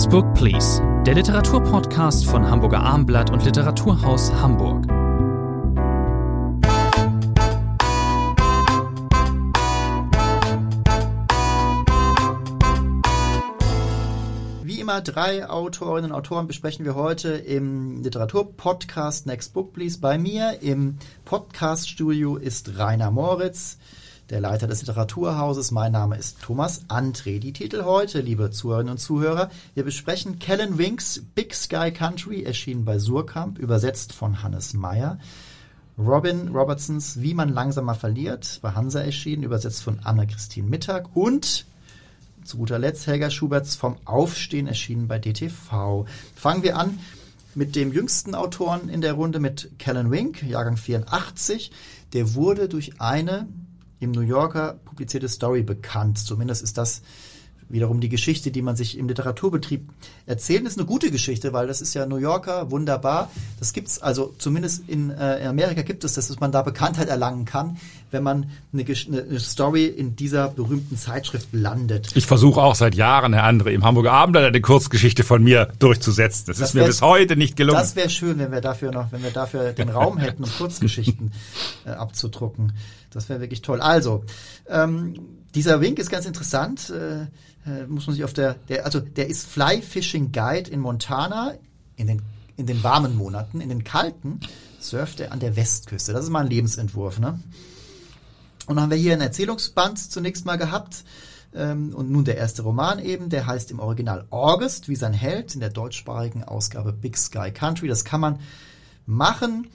Next Book Please, der Literaturpodcast von Hamburger Armblatt und Literaturhaus Hamburg. Wie immer drei Autorinnen und Autoren besprechen wir heute im Literaturpodcast Next Book Please. Bei mir im Podcaststudio ist Rainer Moritz der Leiter des Literaturhauses. Mein Name ist Thomas André. Die Titel heute, liebe Zuhörerinnen und Zuhörer, wir besprechen Kellen Winks Big Sky Country, erschienen bei Surkamp, übersetzt von Hannes Meyer. Robin Robertsons Wie man langsamer verliert, bei Hansa erschienen, übersetzt von Anna-Christine Mittag und zu guter Letzt Helga Schuberts Vom Aufstehen erschienen bei DTV. Fangen wir an mit dem jüngsten Autoren in der Runde, mit Kellen Wink, Jahrgang 84. Der wurde durch eine im New Yorker publizierte Story bekannt. Zumindest ist das wiederum die Geschichte, die man sich im Literaturbetrieb erzählt. Ist eine gute Geschichte, weil das ist ja New Yorker, wunderbar. Das gibt's also zumindest in, äh, in Amerika gibt es, das, dass man da Bekanntheit erlangen kann, wenn man eine, eine Story in dieser berühmten Zeitschrift landet. Ich versuche auch seit Jahren, Herr Andre, im Hamburger Abendblatt eine Kurzgeschichte von mir durchzusetzen. Das, das ist mir bis heute nicht gelungen. Das wäre schön, wenn wir dafür noch, wenn wir dafür den Raum hätten, um Kurzgeschichten äh, abzudrucken. Das wäre wirklich toll. Also, ähm, dieser Wink ist ganz interessant. Äh, äh, muss man sich auf der, der, also der ist Fly Fishing Guide in Montana in den, in den warmen Monaten. In den kalten surft er an der Westküste. Das ist mal ein Lebensentwurf, ne? Und dann haben wir hier ein Erzählungsband zunächst mal gehabt. Ähm, und nun der erste Roman eben, der heißt im Original August, wie sein Held, in der deutschsprachigen Ausgabe Big Sky Country. Das kann man machen,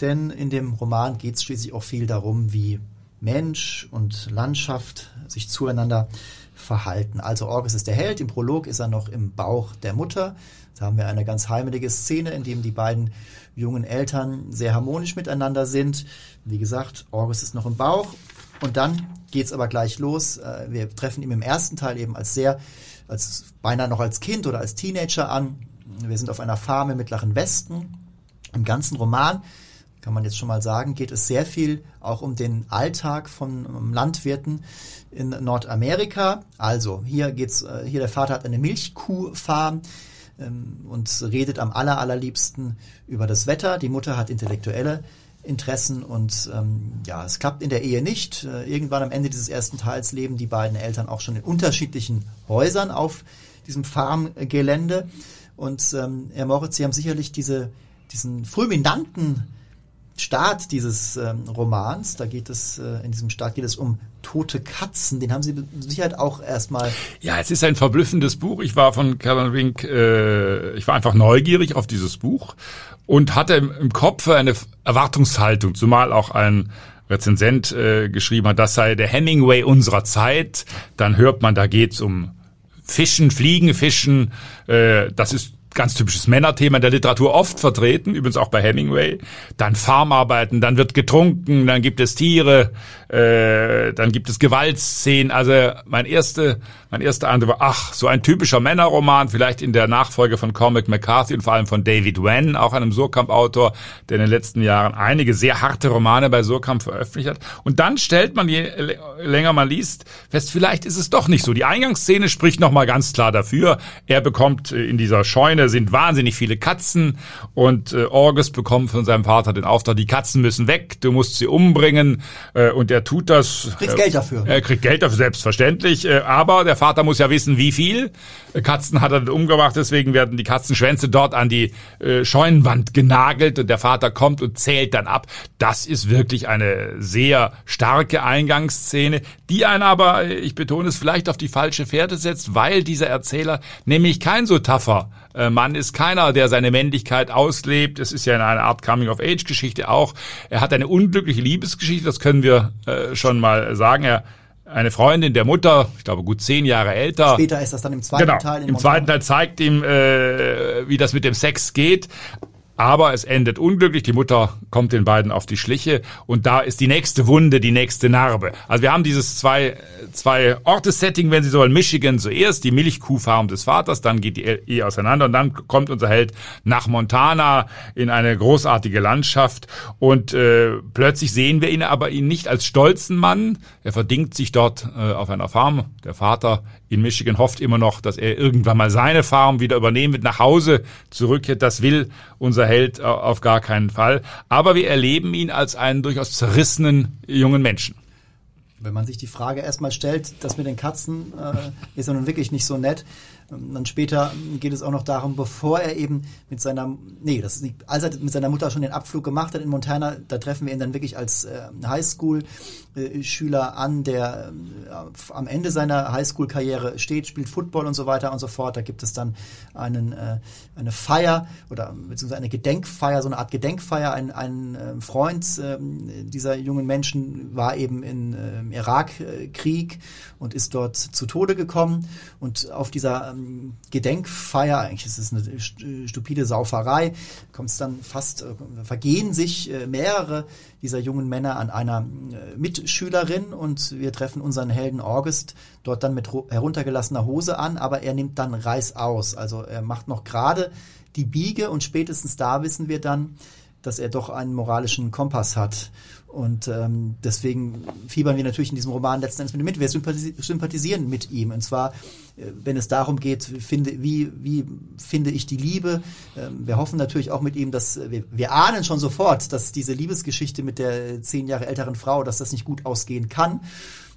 denn in dem Roman geht es schließlich auch viel darum, wie Mensch und Landschaft sich zueinander verhalten. Also Orgus ist der Held, im Prolog ist er noch im Bauch der Mutter. Da haben wir eine ganz heimelige Szene, in dem die beiden jungen Eltern sehr harmonisch miteinander sind. Wie gesagt, Orgus ist noch im Bauch und dann geht's aber gleich los. Äh, wir treffen ihn im ersten Teil eben als sehr, als beinahe noch als Kind oder als Teenager an. Wir sind auf einer Farm im Mittleren Westen. Im ganzen Roman kann man jetzt schon mal sagen, geht es sehr viel auch um den Alltag von ähm, Landwirten in Nordamerika. Also hier geht's, äh, hier der Vater hat eine Milchkuhfarm ähm, und redet am aller, allerliebsten über das Wetter. Die Mutter hat intellektuelle Interessen und ähm, ja, es klappt in der Ehe nicht. Äh, irgendwann am Ende dieses ersten Teils leben die beiden Eltern auch schon in unterschiedlichen Häusern auf diesem Farmgelände. Und ähm, Herr Moritz, Sie haben sicherlich diese, diesen fulminanten Start dieses ähm, Romans, da geht es, äh, in diesem Start geht es um tote Katzen. Den haben Sie Sicherheit auch erstmal. Ja, es ist ein verblüffendes Buch. Ich war von Kevin Wink, äh, ich war einfach neugierig auf dieses Buch und hatte im, im Kopf eine Erwartungshaltung, zumal auch ein Rezensent äh, geschrieben hat, das sei der Hemingway unserer Zeit. Dann hört man, da geht's um Fischen, Fliegen, Fischen. Äh, das ist ganz typisches Männerthema in der Literatur oft vertreten, übrigens auch bei Hemingway. Dann Farmarbeiten, dann wird getrunken, dann gibt es Tiere, äh, dann gibt es Gewaltszenen. Also mein erste, mein erster Eindruck war, ach, so ein typischer Männerroman, vielleicht in der Nachfolge von Cormac McCarthy und vor allem von David Wen, auch einem Surkamp-Autor, der in den letzten Jahren einige sehr harte Romane bei Surkamp veröffentlicht hat. Und dann stellt man, je länger man liest, fest, vielleicht ist es doch nicht so. Die Eingangsszene spricht nochmal ganz klar dafür. Er bekommt äh, in dieser Scheune sind wahnsinnig viele Katzen und äh, Orgus bekommt von seinem Vater den Auftrag, die Katzen müssen weg, du musst sie umbringen äh, und er tut das. Kriegt Geld dafür. Er kriegt Geld dafür, selbstverständlich. Äh, aber der Vater muss ja wissen, wie viel. Katzen hat er dann umgebracht, deswegen werden die Katzenschwänze dort an die äh, Scheunenwand genagelt und der Vater kommt und zählt dann ab. Das ist wirklich eine sehr starke Eingangsszene, die einen aber, ich betone es, vielleicht auf die falsche Fährte setzt, weil dieser Erzähler nämlich kein so tougher äh, Mann ist keiner, der seine Männlichkeit auslebt. Es ist ja eine Art Coming-of-Age-Geschichte auch. Er hat eine unglückliche Liebesgeschichte, das können wir äh, schon mal sagen. Er eine Freundin der Mutter, ich glaube gut zehn Jahre älter. Später ist das dann im zweiten genau, Teil. Im zweiten Teil zeigt ihm, äh, wie das mit dem Sex geht. Aber es endet unglücklich. Die Mutter kommt den beiden auf die Schliche und da ist die nächste Wunde, die nächste Narbe. Also wir haben dieses zwei, zwei Ortes-Setting, wenn Sie so wollen. Michigan zuerst, die Milchkuhfarm des Vaters, dann geht die Ehe auseinander und dann kommt unser Held nach Montana in eine großartige Landschaft und äh, plötzlich sehen wir ihn aber ihn nicht als stolzen Mann. Er verdingt sich dort äh, auf einer Farm. Der Vater in Michigan hofft immer noch, dass er irgendwann mal seine Farm wieder übernehmen wird, nach Hause zurückkehrt. Das will unser Held auf gar keinen Fall. Aber wir erleben ihn als einen durchaus zerrissenen jungen Menschen. Wenn man sich die Frage erstmal stellt, das mit den Katzen äh, ist ja nun wirklich nicht so nett. Ähm, dann später geht es auch noch darum, bevor er eben mit seiner, nee, das nicht, als er mit seiner Mutter schon den Abflug gemacht hat in Montana, da treffen wir ihn dann wirklich als äh, Highschool-Schüler an, der äh, am Ende seiner Highschool-Karriere steht, spielt Football und so weiter und so fort. Da gibt es dann einen, äh, eine Feier oder beziehungsweise eine Gedenkfeier, so eine Art Gedenkfeier. Ein, ein äh, Freund dieser jungen Menschen war eben in, im Irakkrieg und ist dort zu Tode gekommen und auf dieser Gedenkfeier, eigentlich ist es eine stupide Sauferei, kommt es dann fast, äh, vergehen sich äh, mehrere dieser jungen Männer an einer äh, Mitschülerin und wir treffen unseren Helden August dort dann mit heruntergelassener Hose an, aber er nimmt dann Reiß aus. Also er macht noch gerade die Biege und spätestens da wissen wir dann, dass er doch einen moralischen Kompass hat. Und ähm, deswegen fiebern wir natürlich in diesem Roman letzten Endes mit ihm mit. Wir sympathisieren mit ihm. Und zwar, äh, wenn es darum geht, finde, wie, wie finde ich die Liebe. Ähm, wir hoffen natürlich auch mit ihm, dass wir, wir ahnen schon sofort, dass diese Liebesgeschichte mit der zehn Jahre älteren Frau, dass das nicht gut ausgehen kann.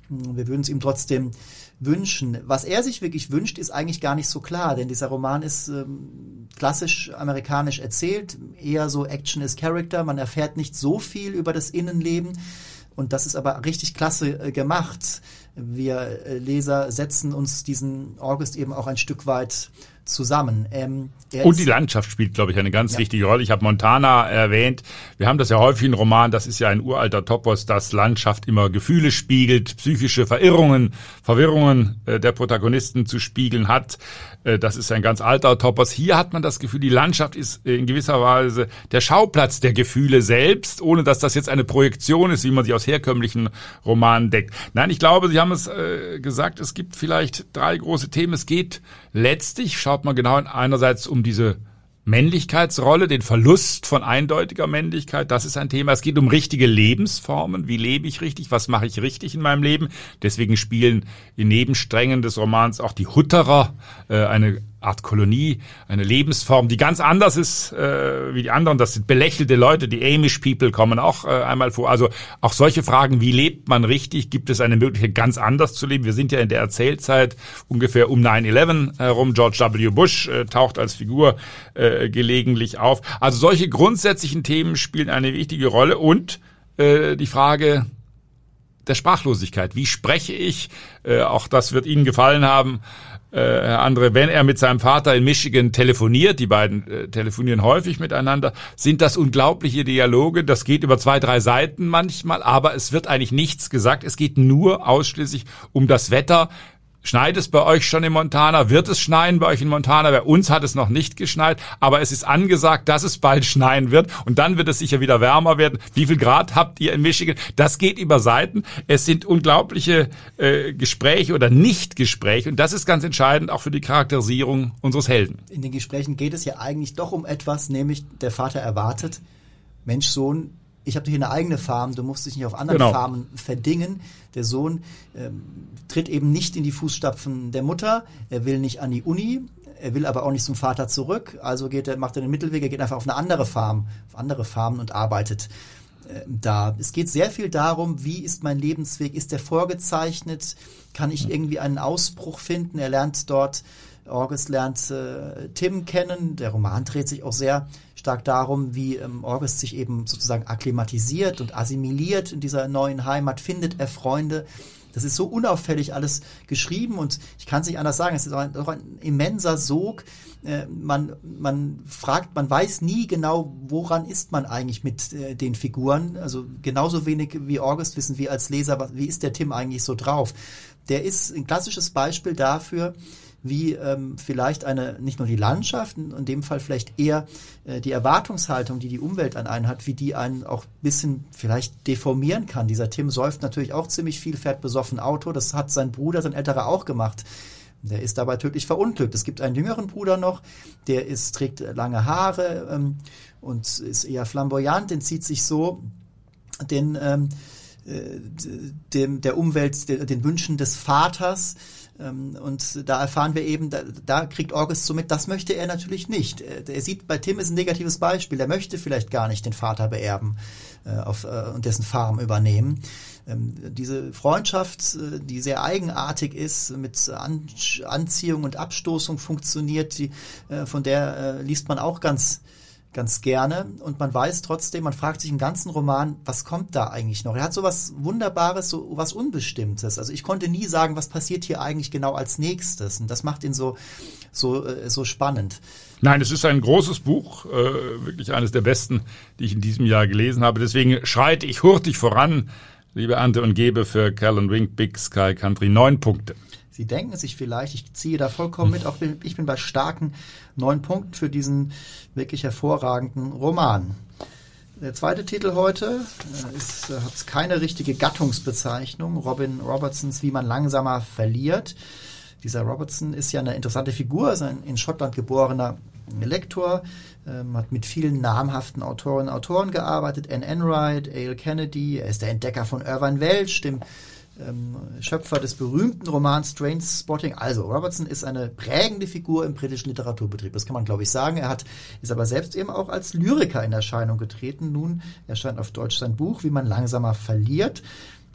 Wir würden es ihm trotzdem wünschen. Was er sich wirklich wünscht, ist eigentlich gar nicht so klar, denn dieser Roman ist ähm, klassisch amerikanisch erzählt, eher so Action is Character. Man erfährt nicht so viel über das Innenleben. Und das ist aber richtig klasse äh, gemacht. Wir äh, Leser setzen uns diesen August eben auch ein Stück weit zusammen. Ähm, und die Landschaft spielt, glaube ich, eine ganz ja. wichtige Rolle. Ich habe Montana erwähnt. Wir haben das ja häufig in Roman. Das ist ja ein uralter Topos, dass Landschaft immer Gefühle spiegelt, psychische Verirrungen, Verwirrungen äh, der Protagonisten zu spiegeln hat. Äh, das ist ein ganz alter Topos. Hier hat man das Gefühl, die Landschaft ist in gewisser Weise der Schauplatz der Gefühle selbst, ohne dass das jetzt eine Projektion ist, wie man sie aus herkömmlichen Romanen deckt. Nein, ich glaube, Sie haben es äh, gesagt, es gibt vielleicht drei große Themen. Es geht letztlich, schaut man genau einerseits um diese Männlichkeitsrolle, den Verlust von eindeutiger Männlichkeit, das ist ein Thema. Es geht um richtige Lebensformen. Wie lebe ich richtig? Was mache ich richtig in meinem Leben? Deswegen spielen in Nebensträngen des Romans auch die Hutterer äh, eine Art Kolonie, eine Lebensform, die ganz anders ist äh, wie die anderen. Das sind belächelte Leute, die Amish People kommen auch äh, einmal vor. Also auch solche Fragen, wie lebt man richtig? Gibt es eine Möglichkeit, ganz anders zu leben? Wir sind ja in der Erzählzeit ungefähr um 9-11 herum. George W. Bush äh, taucht als Figur äh, gelegentlich auf. Also solche grundsätzlichen Themen spielen eine wichtige Rolle und äh, die Frage der Sprachlosigkeit. Wie spreche ich? Äh, auch das wird Ihnen gefallen haben äh, Herr Andre, wenn er mit seinem Vater in Michigan telefoniert, die beiden äh, telefonieren häufig miteinander, sind das unglaubliche Dialoge. Das geht über zwei, drei Seiten manchmal, aber es wird eigentlich nichts gesagt. Es geht nur ausschließlich um das Wetter. Schneit es bei euch schon in Montana? Wird es schneien bei euch in Montana? Bei uns hat es noch nicht geschneit, aber es ist angesagt, dass es bald schneien wird und dann wird es sicher wieder wärmer werden. Wie viel Grad habt ihr in Michigan? Das geht über Seiten. Es sind unglaubliche äh, Gespräche oder Nichtgespräche und das ist ganz entscheidend auch für die Charakterisierung unseres Helden. In den Gesprächen geht es ja eigentlich doch um etwas, nämlich der Vater erwartet, Mensch, Sohn, ich habe hier eine eigene Farm, du musst dich nicht auf anderen genau. Farmen verdingen. Der Sohn ähm, tritt eben nicht in die Fußstapfen der Mutter, er will nicht an die Uni, er will aber auch nicht zum Vater zurück, also geht er, macht er den Mittelweg, er geht einfach auf eine andere Farm, auf andere Farmen und arbeitet äh, da. Es geht sehr viel darum, wie ist mein Lebensweg, ist der vorgezeichnet, kann ich irgendwie einen Ausbruch finden, er lernt dort August lernt äh, Tim kennen. Der Roman dreht sich auch sehr stark darum, wie ähm, August sich eben sozusagen akklimatisiert und assimiliert in dieser neuen Heimat, findet er Freunde. Das ist so unauffällig alles geschrieben und ich kann es nicht anders sagen. Es ist auch ein, auch ein immenser Sog. Äh, man, man fragt, man weiß nie genau, woran ist man eigentlich mit äh, den Figuren. Also genauso wenig wie August wissen wir als Leser, wie ist der Tim eigentlich so drauf. Der ist ein klassisches Beispiel dafür, wie ähm, vielleicht eine, nicht nur die Landschaft, in dem Fall vielleicht eher äh, die Erwartungshaltung, die die Umwelt an einen hat, wie die einen auch bisschen vielleicht deformieren kann. Dieser Tim säuft natürlich auch ziemlich viel, fährt besoffen Auto. Das hat sein Bruder, sein älterer auch gemacht. Der ist dabei tödlich verunglückt. Es gibt einen jüngeren Bruder noch, der ist, trägt lange Haare ähm, und ist eher flamboyant, den zieht sich so den, ähm, äh, dem, der Umwelt, den Wünschen des Vaters. Ähm, und da erfahren wir eben, da, da kriegt August so mit, das möchte er natürlich nicht. Er sieht, bei Tim ist ein negatives Beispiel. Er möchte vielleicht gar nicht den Vater beerben äh, auf, äh, und dessen Farm übernehmen. Ähm, diese Freundschaft, äh, die sehr eigenartig ist, mit An Anziehung und Abstoßung funktioniert, die, äh, von der äh, liest man auch ganz ganz gerne und man weiß trotzdem, man fragt sich im ganzen Roman, was kommt da eigentlich noch? Er hat so was Wunderbares, so was Unbestimmtes. Also ich konnte nie sagen, was passiert hier eigentlich genau als nächstes und das macht ihn so so so spannend. Nein, es ist ein großes Buch, äh, wirklich eines der besten, die ich in diesem Jahr gelesen habe. Deswegen schreite ich hurtig voran liebe Ante, und gebe für Callan Wink Big Sky Country neun Punkte. Sie denken sich vielleicht, ich ziehe da vollkommen mit, auch ich bin bei starken neun Punkten für diesen wirklich hervorragenden Roman. Der zweite Titel heute äh, ist, äh, hat keine richtige Gattungsbezeichnung. Robin Robertsons Wie man langsamer verliert. Dieser Robertson ist ja eine interessante Figur, ist ein in Schottland geborener Lektor, ähm, hat mit vielen namhaften Autorinnen und Autoren gearbeitet. Anne Enright, A.L. Kennedy, er ist der Entdecker von Irvine Welsh, dem ähm, Schöpfer des berühmten Romans Strange Spotting. Also, Robertson ist eine prägende Figur im britischen Literaturbetrieb. Das kann man, glaube ich, sagen. Er hat, ist aber selbst eben auch als Lyriker in Erscheinung getreten. Nun erscheint auf Deutsch sein Buch, wie man langsamer verliert.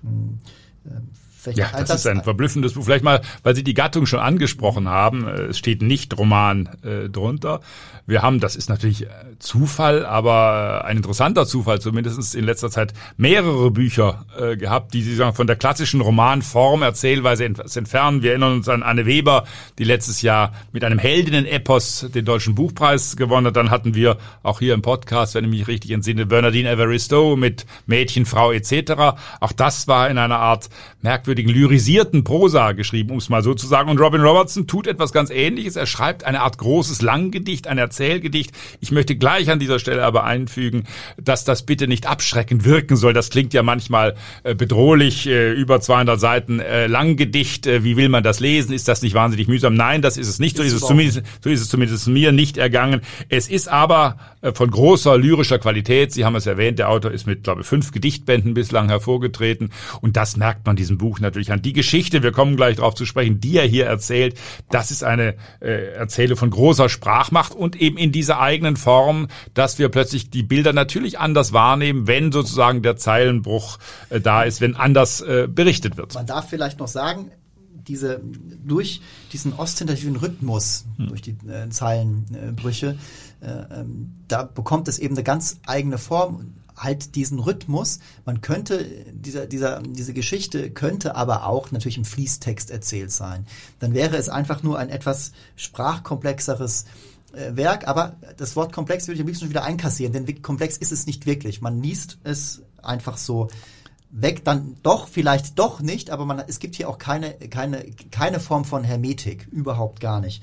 Hm, ähm, ja, das ist ein verblüffendes Buch. Vielleicht mal, weil Sie die Gattung schon angesprochen haben. Äh, es steht nicht Roman äh, drunter. Wir haben, das ist natürlich äh, Zufall, aber äh, ein interessanter Zufall, zumindest in letzter Zeit mehrere Bücher äh, gehabt, die Sie sagen, von der klassischen Romanform Erzählweise entfernen. Wir erinnern uns an Anne Weber, die letztes Jahr mit einem Heldinnen-Epos den Deutschen Buchpreis gewonnen hat. Dann hatten wir auch hier im Podcast, wenn ich mich richtig entsinne, Bernardine Evaristo mit Mädchen, Frau etc. Auch das war in einer Art merkwürdig merkwürdigen lyrisierten Prosa geschrieben, um es mal so zu sagen. Und Robin Robertson tut etwas ganz Ähnliches. Er schreibt eine Art großes Langgedicht, ein Erzählgedicht. Ich möchte gleich an dieser Stelle aber einfügen, dass das bitte nicht abschreckend wirken soll. Das klingt ja manchmal äh, bedrohlich, äh, über 200 Seiten äh, Langgedicht. Wie will man das lesen? Ist das nicht wahnsinnig mühsam? Nein, das ist es nicht. So ist es zumindest, so ist es zumindest mir nicht ergangen. Es ist aber von großer lyrischer Qualität. Sie haben es erwähnt, der Autor ist mit, glaube ich, fünf Gedichtbänden bislang hervorgetreten. Und das merkt man diesem Buch natürlich an. Die Geschichte, wir kommen gleich darauf zu sprechen, die er hier erzählt, das ist eine äh, Erzähle von großer Sprachmacht und eben in dieser eigenen Form, dass wir plötzlich die Bilder natürlich anders wahrnehmen, wenn sozusagen der Zeilenbruch äh, da ist, wenn anders äh, berichtet wird. Man darf vielleicht noch sagen, diese durch diesen ostentativen Rhythmus, hm. durch die äh, Zeilenbrüche, äh, ähm, da bekommt es eben eine ganz eigene Form halt diesen Rhythmus. Man könnte, dieser, dieser, diese Geschichte könnte aber auch natürlich im Fließtext erzählt sein. Dann wäre es einfach nur ein etwas sprachkomplexeres äh, Werk, aber das Wort komplex würde ich am liebsten wieder einkassieren, denn komplex ist es nicht wirklich. Man liest es einfach so weg, dann doch, vielleicht doch nicht, aber man, es gibt hier auch keine, keine, keine Form von Hermetik, überhaupt gar nicht.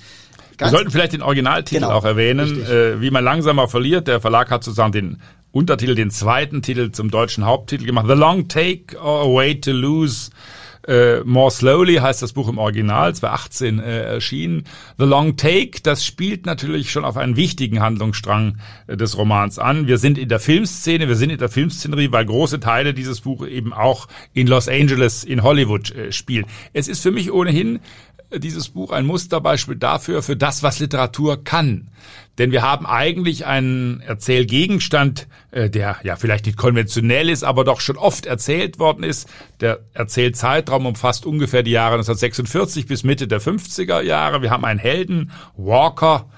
Ganz Wir sollten vielleicht den Originaltitel genau, auch erwähnen, äh, wie man langsamer verliert. Der Verlag hat sozusagen den Untertitel, den zweiten Titel zum deutschen Haupttitel gemacht. The Long Take or A Way to Lose. Äh, More Slowly heißt das Buch im Original, 2018 äh, erschienen. The Long Take, das spielt natürlich schon auf einen wichtigen Handlungsstrang äh, des Romans an. Wir sind in der Filmszene, wir sind in der Filmszenerie, weil große Teile dieses Buches eben auch in Los Angeles, in Hollywood äh, spielen. Es ist für mich ohnehin dieses Buch ein Musterbeispiel dafür, für das, was Literatur kann. Denn wir haben eigentlich einen Erzählgegenstand, äh, der ja vielleicht nicht konventionell ist, aber doch schon oft erzählt worden ist. Der Erzählzeitraum umfasst ungefähr die Jahre 1946 bis Mitte der 50er Jahre. Wir haben einen Helden, Walker,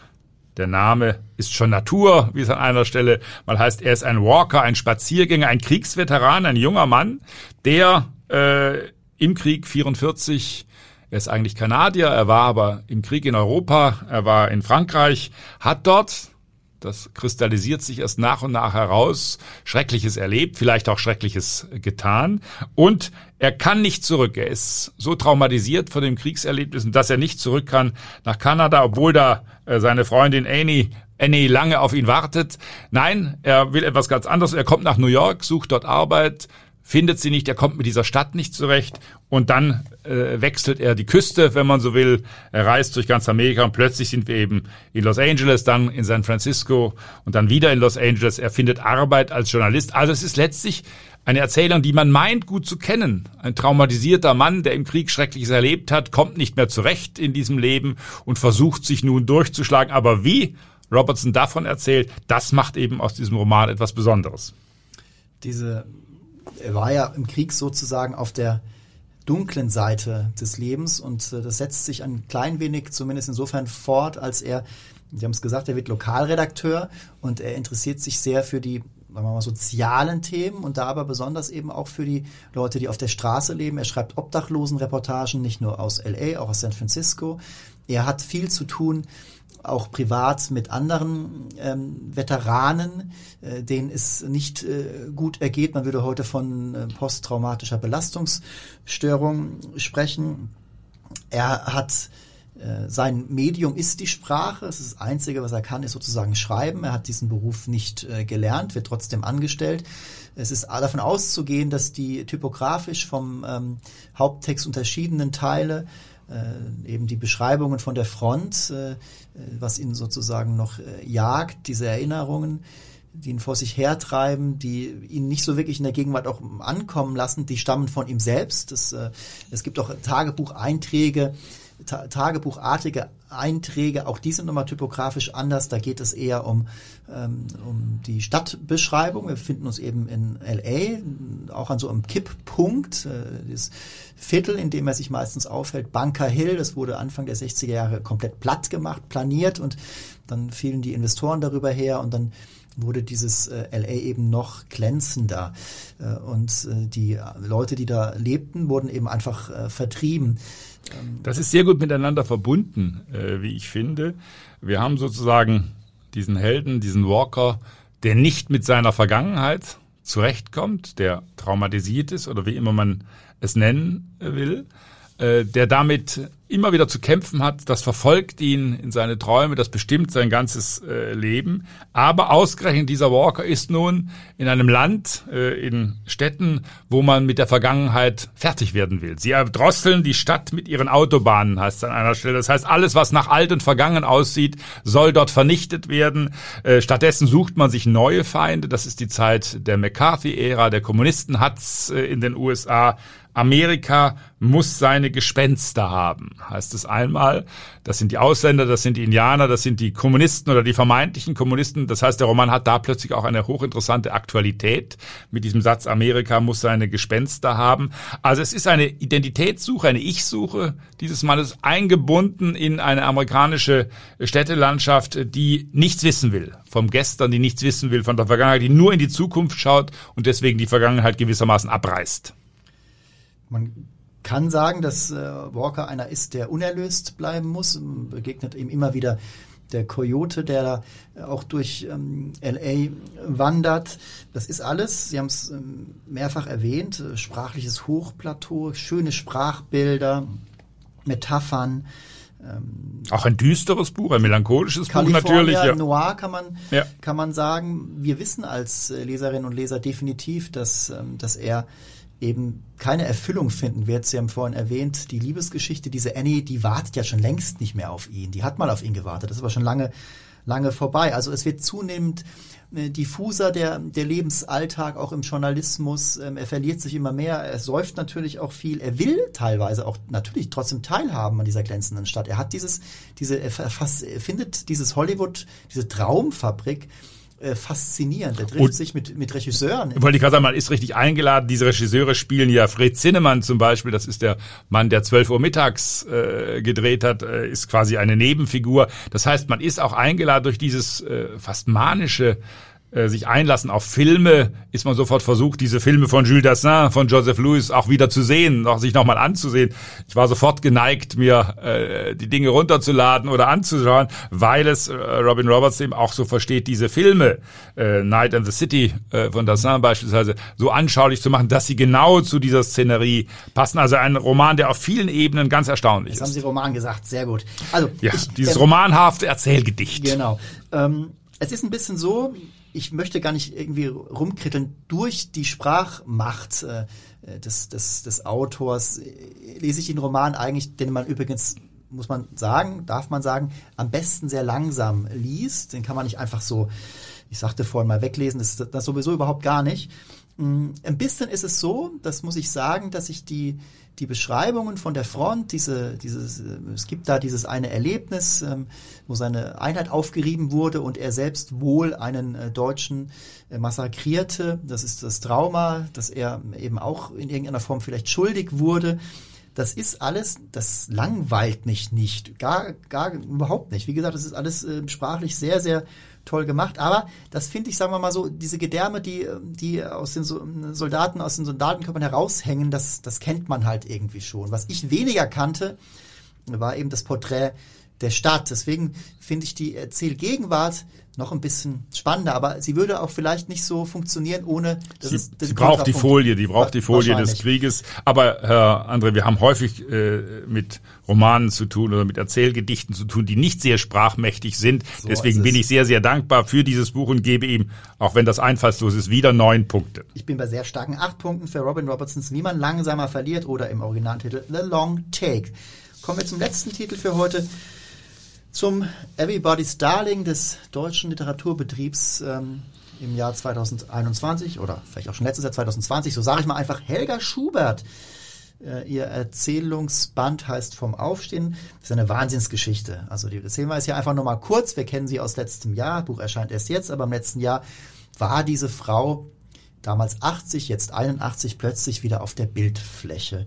der Name ist schon Natur, wie es an einer Stelle mal heißt. Er ist ein Walker, ein Spaziergänger, ein Kriegsveteran, ein junger Mann, der äh, im Krieg 44 er ist eigentlich Kanadier, er war aber im Krieg in Europa, er war in Frankreich, hat dort Das kristallisiert sich erst nach und nach heraus. Schreckliches erlebt, vielleicht auch Schreckliches getan. Und er kann nicht zurück. Er ist so traumatisiert von dem Kriegserlebnis, dass er nicht zurück kann nach Kanada, obwohl da äh, seine Freundin Annie Annie lange auf ihn wartet. Nein, er will etwas ganz anderes. Er kommt nach New York, sucht dort Arbeit, findet sie nicht, er kommt mit dieser Stadt nicht zurecht und dann äh, wechselt er die Küste, wenn man so will. Er reist durch ganz Amerika und plötzlich sind wir eben in Los Angeles, dann in San Francisco und dann wieder in Los Angeles. Er findet Arbeit als Journalist. Also es ist letztlich eine Erzählung, die man meint gut zu kennen. Ein traumatisierter Mann, der im Krieg Schreckliches erlebt hat, kommt nicht mehr zurecht in diesem Leben und versucht sich nun durchzuschlagen. Aber wie Robertson davon erzählt, das macht eben aus diesem Roman etwas Besonderes. Diese, er war ja im Krieg sozusagen auf der dunklen Seite des Lebens und äh, das setzt sich ein klein wenig zumindest insofern fort, als er, Sie haben es gesagt, er wird Lokalredakteur und er interessiert sich sehr für die sagen wir mal, sozialen Themen und da aber besonders eben auch für die Leute, die auf der Straße leben. Er schreibt Obdachlosenreportagen, nicht nur aus LA, auch aus San Francisco. Er hat viel zu tun auch privat mit anderen ähm, Veteranen, äh, denen es nicht äh, gut ergeht. Man würde heute von äh, posttraumatischer Belastungsstörung sprechen. Er hat äh, sein Medium ist die Sprache. Es ist das Einzige, was er kann, ist sozusagen schreiben. Er hat diesen Beruf nicht äh, gelernt, wird trotzdem angestellt. Es ist davon auszugehen, dass die typografisch vom ähm, Haupttext unterschiedenen Teile äh, eben die Beschreibungen von der Front, äh, was ihn sozusagen noch äh, jagt, diese Erinnerungen, die ihn vor sich hertreiben, die ihn nicht so wirklich in der Gegenwart auch ankommen lassen, die stammen von ihm selbst. Es, äh, es gibt auch Tagebucheinträge, ta Tagebuchartige Einträge, auch die sind nochmal typografisch anders. Da geht es eher um, ähm, um die Stadtbeschreibung. Wir befinden uns eben in LA, auch an so einem Kipppunkt. Äh, das Viertel, in dem er sich meistens aufhält, Bunker Hill, das wurde Anfang der 60er Jahre komplett platt gemacht, planiert und dann fielen die Investoren darüber her und dann wurde dieses äh, LA eben noch glänzender. Äh, und äh, die Leute, die da lebten, wurden eben einfach äh, vertrieben. Das ist sehr gut miteinander verbunden, äh, wie ich finde. Wir haben sozusagen diesen Helden, diesen Walker, der nicht mit seiner Vergangenheit zurechtkommt, der traumatisiert ist oder wie immer man es nennen will, äh, der damit immer wieder zu kämpfen hat, das verfolgt ihn in seine Träume, das bestimmt sein ganzes äh, Leben. Aber ausgerechnet dieser Walker ist nun in einem Land, äh, in Städten, wo man mit der Vergangenheit fertig werden will. Sie erdrosseln die Stadt mit ihren Autobahnen, heißt es an einer Stelle. Das heißt, alles, was nach alt und vergangen aussieht, soll dort vernichtet werden. Äh, stattdessen sucht man sich neue Feinde. Das ist die Zeit der McCarthy-Ära. Der Kommunisten hat's äh, in den USA Amerika muss seine Gespenster haben, heißt es einmal. Das sind die Ausländer, das sind die Indianer, das sind die Kommunisten oder die vermeintlichen Kommunisten. Das heißt, der Roman hat da plötzlich auch eine hochinteressante Aktualität mit diesem Satz, Amerika muss seine Gespenster haben. Also es ist eine Identitätssuche, eine Ich-Suche dieses Mannes eingebunden in eine amerikanische Städtelandschaft, die nichts wissen will vom Gestern, die nichts wissen will von der Vergangenheit, die nur in die Zukunft schaut und deswegen die Vergangenheit gewissermaßen abreißt. Man kann sagen, dass äh, Walker einer ist, der unerlöst bleiben muss. Begegnet ihm immer wieder der Coyote, der auch durch ähm, LA wandert. Das ist alles, Sie haben es ähm, mehrfach erwähnt, äh, sprachliches Hochplateau, schöne Sprachbilder, Metaphern. Ähm, auch ein düsteres Buch, ein melancholisches California Buch natürlich. Ja. Noir kann man, ja. kann man sagen. Wir wissen als äh, Leserinnen und Leser definitiv, dass, ähm, dass er eben keine Erfüllung finden wird. Sie haben vorhin erwähnt, die Liebesgeschichte, diese Annie, die wartet ja schon längst nicht mehr auf ihn. Die hat mal auf ihn gewartet. Das ist aber schon lange, lange vorbei. Also es wird zunehmend äh, diffuser der, der Lebensalltag auch im Journalismus. Ähm, er verliert sich immer mehr. Er säuft natürlich auch viel. Er will teilweise auch natürlich trotzdem teilhaben an dieser glänzenden Stadt. Er hat dieses, diese, er, er findet dieses Hollywood, diese Traumfabrik, äh, faszinierend. Er trifft und, sich mit, mit Regisseuren. Wollte ich gerade sagen, man ist richtig eingeladen. Diese Regisseure spielen ja Fred Zinnemann zum Beispiel. Das ist der Mann, der 12 Uhr mittags äh, gedreht hat, äh, ist quasi eine Nebenfigur. Das heißt, man ist auch eingeladen durch dieses äh, fast manische äh, sich einlassen auf Filme, ist man sofort versucht, diese Filme von Jules Dassin, von Joseph Lewis auch wieder zu sehen, auch sich nochmal anzusehen. Ich war sofort geneigt, mir äh, die Dinge runterzuladen oder anzuschauen, weil es äh, Robin Roberts eben auch so versteht, diese Filme, äh, Night and the City äh, von Dassin beispielsweise, so anschaulich zu machen, dass sie genau zu dieser Szenerie passen. Also ein Roman, der auf vielen Ebenen ganz erstaunlich Jetzt ist. haben Sie Roman gesagt, sehr gut. Also ja, ich, dieses ähm, romanhafte Erzählgedicht. Genau. Ähm, es ist ein bisschen so, ich möchte gar nicht irgendwie rumkritteln, durch die Sprachmacht äh, des, des, des Autors äh, lese ich den Roman eigentlich, den man übrigens, muss man sagen, darf man sagen, am besten sehr langsam liest. Den kann man nicht einfach so, ich sagte vorhin mal weglesen, das ist das sowieso überhaupt gar nicht. Mm, Ein bisschen ist es so, das muss ich sagen, dass ich die, die Beschreibungen von der Front, diese, dieses, äh, es gibt da dieses eine Erlebnis, ähm, wo seine Einheit aufgerieben wurde und er selbst wohl einen äh, Deutschen äh, massakrierte. Das ist das Trauma, dass er eben auch in irgendeiner Form vielleicht schuldig wurde. Das ist alles, das langweilt mich nicht, gar, gar überhaupt nicht. Wie gesagt, das ist alles äh, sprachlich sehr, sehr toll gemacht. Aber das finde ich, sagen wir mal so, diese Gedärme, die, die aus den So- Soldaten, aus den Soldatenkörpern heraushängen, das, das kennt man halt irgendwie schon. Was ich weniger kannte, war eben das Porträt der Stadt. Deswegen finde ich die Erzählgegenwart noch ein bisschen spannender, aber sie würde auch vielleicht nicht so funktionieren, ohne dass Sie, sie braucht die Folie, die braucht die Folie des. Krieges. Aber Herr André, wir haben häufig äh, mit Romanen zu tun oder mit Erzählgedichten zu tun, die nicht sehr sprachmächtig sind. Deswegen ist bin ich sehr, sehr dankbar für dieses Buch und gebe ihm, auch wenn das einfallslos ist, wieder neun Punkte. Ich bin bei sehr starken acht Punkten für Robin Robertsons Wie man langsamer verliert oder im Originaltitel The Long Take. Kommen wir zum letzten Titel für heute. Zum Everybody's Darling des deutschen Literaturbetriebs ähm, im Jahr 2021 oder vielleicht auch schon letztes Jahr 2020, so sage ich mal einfach Helga Schubert. Äh, ihr Erzählungsband heißt Vom Aufstehen. Das ist eine Wahnsinnsgeschichte. Also die erzählen wir jetzt hier einfach nur mal kurz. Wir kennen sie aus letztem Jahr. Buch erscheint erst jetzt, aber im letzten Jahr war diese Frau damals 80, jetzt 81, plötzlich wieder auf der Bildfläche.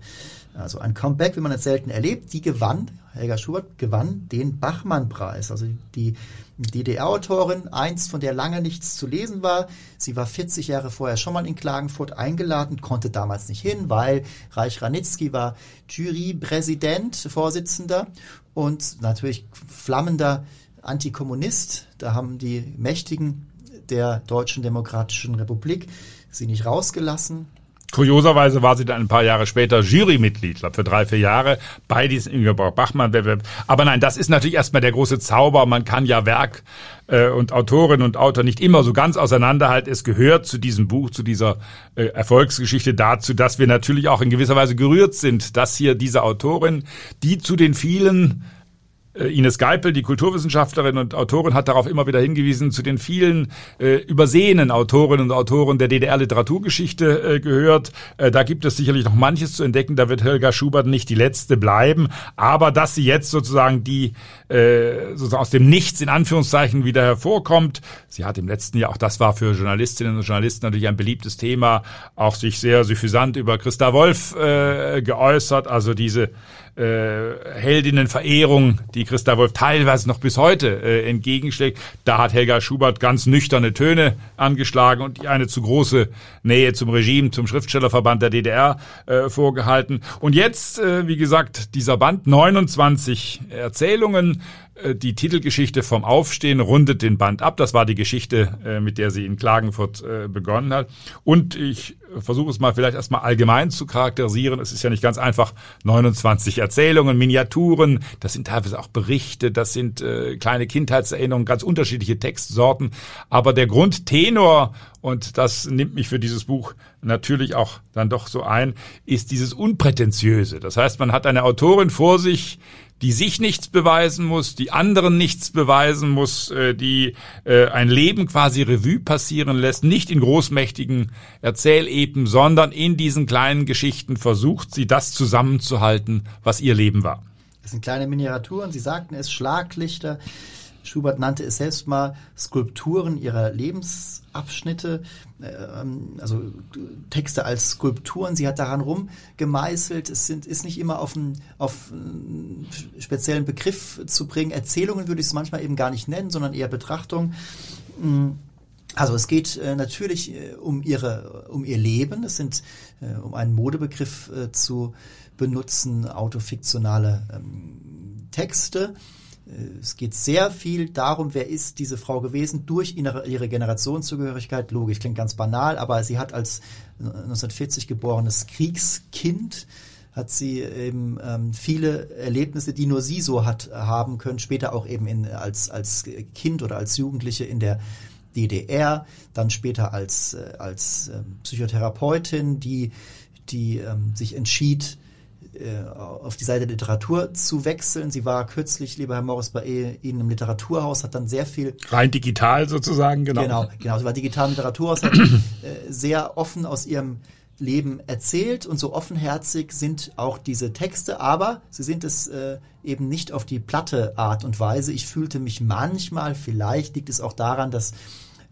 Also ein Comeback, wie man es selten erlebt. Die gewann, Helga Schubert gewann den Bachmann-Preis. Also die DDR-Autorin, einst von der lange nichts zu lesen war. Sie war 40 Jahre vorher schon mal in Klagenfurt eingeladen, konnte damals nicht hin, weil Reich Ranitzky war Jurypräsident, Vorsitzender und natürlich flammender Antikommunist. Da haben die Mächtigen der Deutschen Demokratischen Republik sie nicht rausgelassen. Kurioserweise war sie dann ein paar Jahre später Jurymitglied, glaube für drei, vier Jahre, bei diesem Ingeborg Bachmann-Wettbewerb. Aber nein, das ist natürlich erstmal der große Zauber. Man kann ja Werk äh, und Autorin und Autor nicht immer so ganz auseinanderhalten. Es gehört zu diesem Buch, zu dieser äh, Erfolgsgeschichte dazu, dass wir natürlich auch in gewisser Weise gerührt sind, dass hier diese Autorin, die zu den vielen Ines Geipel, die Kulturwissenschaftlerin und Autorin, hat darauf immer wieder hingewiesen, zu den vielen äh, übersehenen Autorinnen und Autoren der DDR-Literaturgeschichte äh, gehört. Äh, da gibt es sicherlich noch manches zu entdecken. Da wird Helga Schubert nicht die letzte bleiben. Aber dass sie jetzt sozusagen die äh, sozusagen aus dem Nichts in Anführungszeichen wieder hervorkommt. Sie hat im letzten Jahr, auch das war für Journalistinnen und Journalisten natürlich ein beliebtes Thema, auch sich sehr suffisant über Christa Wolf äh, geäußert. Also diese äh, Heldinnenverehrung, die Christa Wolf teilweise noch bis heute äh, entgegenschlägt. Da hat Helga Schubert ganz nüchterne Töne angeschlagen und eine zu große Nähe zum Regime, zum Schriftstellerverband der DDR äh, vorgehalten. Und jetzt, äh, wie gesagt, dieser Band 29 Erzählungen, äh, die Titelgeschichte vom Aufstehen rundet den Band ab. Das war die Geschichte, äh, mit der sie in Klagenfurt äh, begonnen hat. Und ich versuche es mal vielleicht erstmal allgemein zu charakterisieren. Es ist ja nicht ganz einfach. 29 Erzählungen, Miniaturen, das sind teilweise auch Berichte, das sind äh, kleine Kindheitserinnerungen, ganz unterschiedliche Textsorten. Aber der Grundtenor, und das nimmt mich für dieses Buch natürlich auch dann doch so ein, ist dieses Unprätentiöse. Das heißt, man hat eine Autorin vor sich, die sich nichts beweisen muss, die anderen nichts beweisen muss, äh, die äh, ein Leben quasi Revue passieren lässt, nicht in großmächtigen Erzählepen, sondern in diesen kleinen Geschichten versucht sie das zusammenzuhalten, was ihr Leben war. Das sind kleine Miniaturen, Sie sagten es, Schlaglichter. Schubert nannte es selbst mal Skulpturen ihrer Lebensabschnitte, ähm, also Texte als Skulpturen. Sie hat daran rumgemeißelt. Es sind, ist nicht immer auf einen, auf einen speziellen Begriff zu bringen. Erzählungen würde ich es manchmal eben gar nicht nennen, sondern eher Betrachtung. Also es geht äh, natürlich äh, um ihre, um ihr Leben. Es sind, äh, um einen Modebegriff äh, zu benutzen, autofiktionale ähm, Texte. Äh, es geht sehr viel darum, wer ist diese Frau gewesen durch ihre, Generationszugehörigkeit. Logisch, klingt ganz banal, aber sie hat als 1940 geborenes Kriegskind hat sie eben ähm, viele Erlebnisse, die nur sie so hat haben können, später auch eben in, als, als Kind oder als Jugendliche in der DDR, dann später als, äh, als ähm, Psychotherapeutin, die, die ähm, sich entschied, äh, auf die Seite Literatur zu wechseln. Sie war kürzlich, lieber Herr Morris, bei Ihnen im Literaturhaus, hat dann sehr viel... Rein digital sozusagen, genau. Genau, genau. Sie war digital im Literaturhaus, hat äh, sehr offen aus ihrem Leben erzählt und so offenherzig sind auch diese Texte, aber sie sind es äh, eben nicht auf die platte Art und Weise. Ich fühlte mich manchmal, vielleicht liegt es auch daran, dass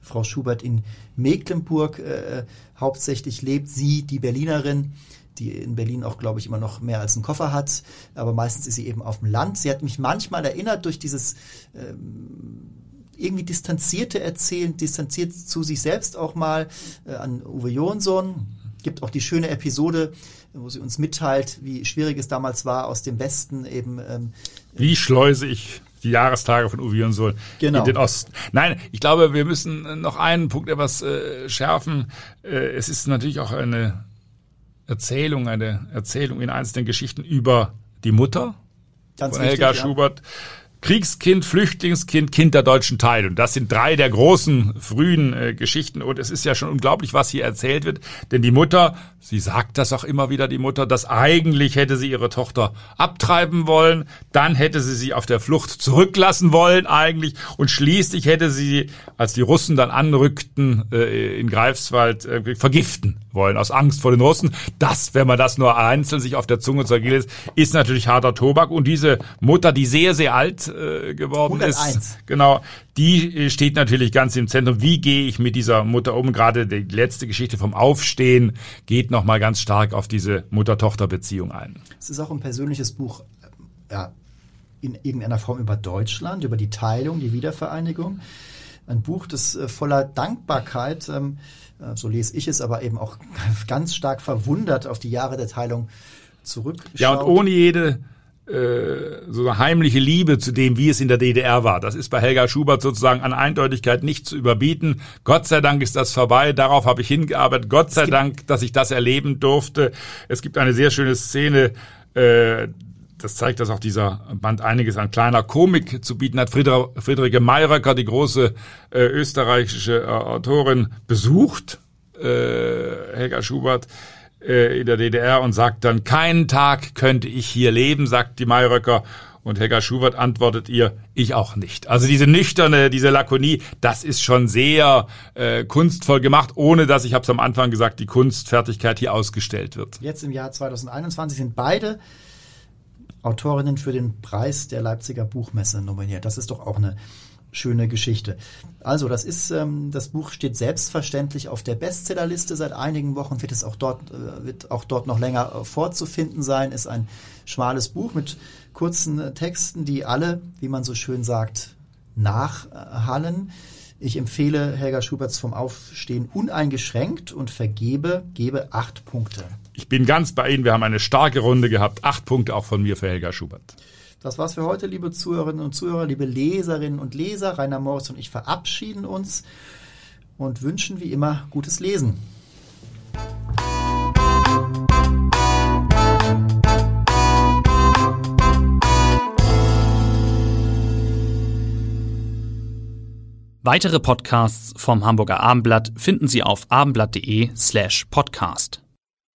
Frau Schubert in Mecklenburg äh, hauptsächlich lebt, sie, die Berlinerin, die in Berlin auch, glaube ich, immer noch mehr als einen Koffer hat, aber meistens ist sie eben auf dem Land. Sie hat mich manchmal erinnert durch dieses ähm, irgendwie distanzierte Erzählen, distanziert zu sich selbst auch mal äh, an Uwe Jonsson. Gibt auch die schöne Episode, wo sie uns mitteilt, wie schwierig es damals war, aus dem Westen eben. Ähm, wie schleuse ich die Jahrestage von Uwe Jonsson genau. in den Osten. Nein, ich glaube, wir müssen noch einen Punkt etwas äh, schärfen. Äh, es ist natürlich auch eine Erzählung, eine Erzählung in einzelnen Geschichten über die Mutter Ganz von Helga wichtig, Schubert. Ja. Kriegskind, Flüchtlingskind, Kind der deutschen Teilung. Das sind drei der großen frühen äh, Geschichten. Und es ist ja schon unglaublich, was hier erzählt wird, denn die Mutter, sie sagt das auch immer wieder, die Mutter, dass eigentlich hätte sie ihre Tochter abtreiben wollen, dann hätte sie sie auf der Flucht zurücklassen wollen eigentlich. Und schließlich hätte sie, als die Russen dann anrückten äh, in Greifswald, äh, vergiften wollen, aus Angst vor den Russen. Das, wenn man das nur einzeln sich auf der Zunge zergehen lässt, ist natürlich harter Tobak. Und diese Mutter, die sehr, sehr alt äh, geworden 101. ist. Genau, die äh, steht natürlich ganz im Zentrum. Wie gehe ich mit dieser Mutter um? Gerade die letzte Geschichte vom Aufstehen geht nochmal ganz stark auf diese Mutter-Tochter-Beziehung ein. Es ist auch ein persönliches Buch, ja, in irgendeiner Form über Deutschland, über die Teilung, die Wiedervereinigung. Ein Buch, das äh, voller Dankbarkeit, ähm, äh, so lese ich es, aber eben auch ganz stark verwundert auf die Jahre der Teilung zurückschaut. Ja, und ohne jede äh, so eine heimliche Liebe zu dem, wie es in der DDR war. Das ist bei Helga Schubert sozusagen an Eindeutigkeit nicht zu überbieten. Gott sei Dank ist das vorbei. Darauf habe ich hingearbeitet. Gott sei Dank, dass ich das erleben durfte. Es gibt eine sehr schöne Szene, äh, das zeigt, dass auch dieser Band einiges an kleiner Komik zu bieten hat. Frieder, Friederike Mayröcker, die große äh, österreichische äh, Autorin, besucht äh, Helga Schubert äh, in der DDR und sagt dann, keinen Tag könnte ich hier leben, sagt die Mayröcker. Und Helga Schubert antwortet ihr, ich auch nicht. Also diese nüchterne, diese Lakonie, das ist schon sehr äh, kunstvoll gemacht, ohne dass, ich habe es am Anfang gesagt, die Kunstfertigkeit hier ausgestellt wird. Jetzt im Jahr 2021 sind beide Autorinnen für den Preis der Leipziger Buchmesse nominiert. Das ist doch auch eine schöne Geschichte. Also, das ist, ähm, das Buch steht selbstverständlich auf der Bestsellerliste seit einigen Wochen, wird es auch dort, äh, wird auch dort noch länger äh, vorzufinden sein, ist ein schmales Buch mit kurzen äh, Texten, die alle, wie man so schön sagt, nachhallen. Ich empfehle Helga Schuberts vom Aufstehen uneingeschränkt und vergebe, gebe acht Punkte. Ich bin ganz bei Ihnen. Wir haben eine starke Runde gehabt. Acht Punkte auch von mir für Helga Schubert. Das war's für heute, liebe Zuhörerinnen und Zuhörer, liebe Leserinnen und Leser. Rainer Morris und ich verabschieden uns und wünschen wie immer gutes Lesen. Weitere Podcasts vom Hamburger Abendblatt finden Sie auf abendblatt.de slash podcast.